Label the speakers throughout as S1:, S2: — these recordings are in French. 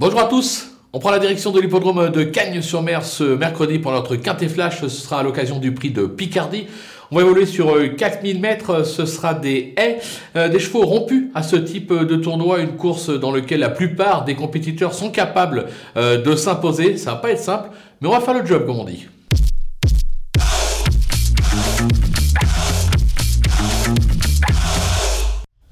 S1: Bonjour à tous on prend la direction de l'hippodrome de Cagnes-sur-Mer ce mercredi pour notre quintet flash. Ce sera à l'occasion du prix de Picardie. On va évoluer sur 4000 euh, mètres. Ce sera des haies, euh, des chevaux rompus à ce type de tournoi. Une course dans laquelle la plupart des compétiteurs sont capables euh, de s'imposer. Ça va pas être simple, mais on va faire le job comme on dit.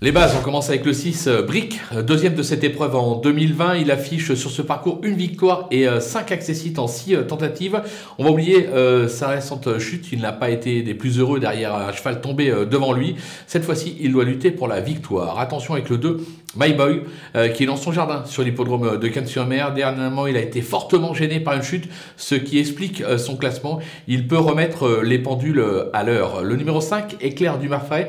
S1: Les bases, on commence avec le 6 euh, Brick, euh, deuxième de cette épreuve en 2020. Il affiche sur ce parcours une victoire et 5 euh, accessites en 6 tentatives. On va oublier sa récente chute, il n'a pas été des plus heureux derrière un cheval tombé devant lui. Cette fois-ci, il doit lutter pour la victoire. Attention avec le 2 My Boy, qui est dans son jardin sur l'hippodrome de Cannes-sur-Mer. Dernièrement, il a été fortement gêné par une chute, ce qui explique son classement. Il peut remettre les pendules à l'heure. Le numéro 5, Éclair du Marfay,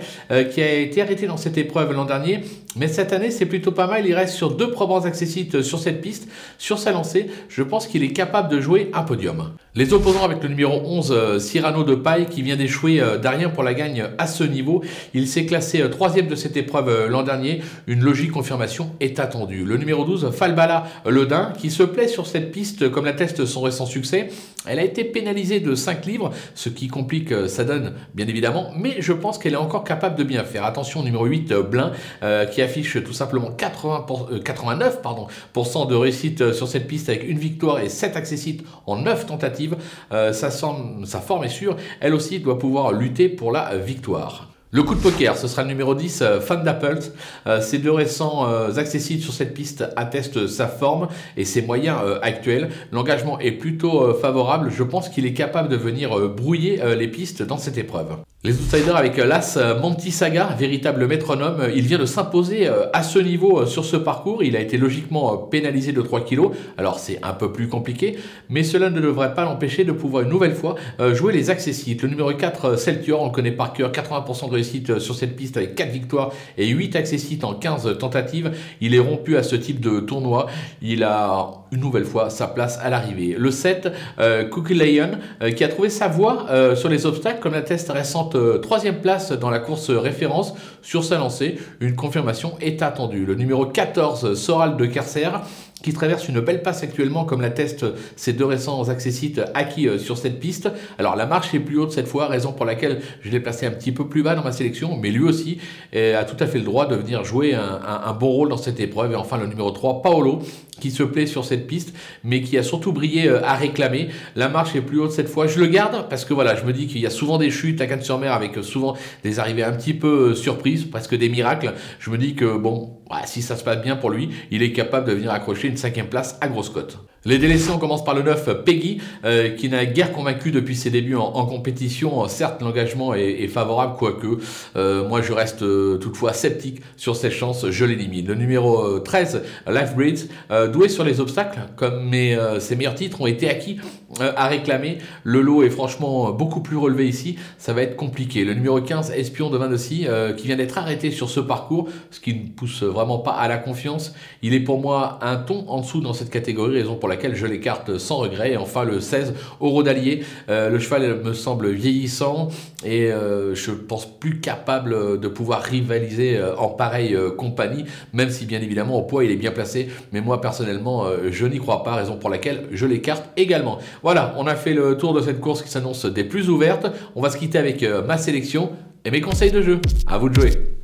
S1: qui a été arrêté dans cette épreuve l'an dernier. Mais cette année, c'est plutôt pas mal. Il reste sur deux probands accessites sur cette piste. Sur sa lancée, je pense qu'il est capable de jouer un podium. Les opposants avec le numéro 11, euh, Cyrano de Paille, qui vient d'échouer euh, d'Arien pour la gagne à ce niveau. Il s'est classé euh, troisième de cette épreuve l'an dernier. Une logique confirmation est attendue. Le numéro 12, Falbala Ledin, qui se plaît sur cette piste comme l'atteste son récent succès. Elle a été pénalisée de 5 livres, ce qui complique sa donne, bien évidemment. Mais je pense qu'elle est encore capable de bien faire. Attention, numéro 8, Blin, qui affiche tout simplement 80 89 pardon, de réussite sur cette piste avec une victoire et 7 accessites en 9 tentatives euh, sa, sa forme est sûre, elle aussi doit pouvoir lutter pour la victoire. Le coup de poker, ce sera le numéro 10, euh, Fan d'Apple. Euh, ces deux récents euh, accessibles sur cette piste attestent sa forme et ses moyens actuels. L'engagement est plutôt favorable. Je pense qu'il est capable de venir brouiller les pistes dans cette épreuve. Les outsiders avec l'As Saga, véritable métronome, il vient de s'imposer à ce niveau sur ce parcours. Il a été logiquement pénalisé de 3 kg. Alors c'est un peu plus compliqué, mais cela ne devrait pas l'empêcher de pouvoir une nouvelle fois jouer les accessibles. Le numéro 4, Celtior, on le connaît par cœur, 80% de réussite sur cette piste avec 4 victoires et 8 accessites en 15 tentatives. Il est rompu à ce type de tournoi. Il a une nouvelle fois sa place à l'arrivée. Le 7, euh, Cookie Lion, euh, qui a trouvé sa voie euh, sur les obstacles, comme la test récente troisième place dans la course référence sur sa lancée. Une confirmation est attendue. Le numéro 14, Soral de Kerser, qui traverse une belle passe actuellement, comme l'attestent ces deux récents accessites acquis euh, sur cette piste. Alors la marche est plus haute cette fois, raison pour laquelle je l'ai placé un petit peu plus bas dans ma sélection, mais lui aussi a tout à fait le droit de venir jouer un, un bon rôle dans cette épreuve. Et enfin le numéro 3, Paolo, qui se plaît sur cette piste, mais qui a surtout brillé euh, à réclamer. La marche est plus haute cette fois. Je le garde parce que voilà, je me dis qu'il y a souvent des chutes à Cannes-sur-Mer avec euh, souvent des arrivées un petit peu surprises, presque des miracles. Je me dis que bon, si ça se passe bien pour lui, il est capable de venir accrocher une cinquième place à grosse cote. Les délaissés, on commence par le 9, Peggy, euh, qui n'a guère convaincu depuis ses débuts en, compétition. Certes, l'engagement est, favorable, quoique euh, moi je reste euh, toutefois sceptique sur ses chances, je l'élimine. Le numéro 13, Life Breeds, doué sur les obstacles, comme ses meilleurs titres ont été acquis à réclamer. Le lot est franchement beaucoup plus relevé ici, ça va être compliqué. Le numéro 15, Espion de Vindocy, qui vient d'être arrêté sur ce parcours, ce qui ne pousse vraiment pas à la confiance. Il est pour moi un ton en dessous dans cette catégorie, raison pour laquelle je l'écarte sans regret. Et enfin le 16, Oro d'Allier. Euh, le cheval me semble vieillissant et euh, je pense plus capable de pouvoir rivaliser euh, en pareille compagnie, même si bien évidemment au poids il est bien placé. Mais moi personnellement, je n'y crois pas, raison pour laquelle je l'écarte également. Voilà, on a fait le tour de cette course qui s'annonce des plus ouvertes. On va se quitter avec ma sélection et mes conseils de jeu. À vous de jouer.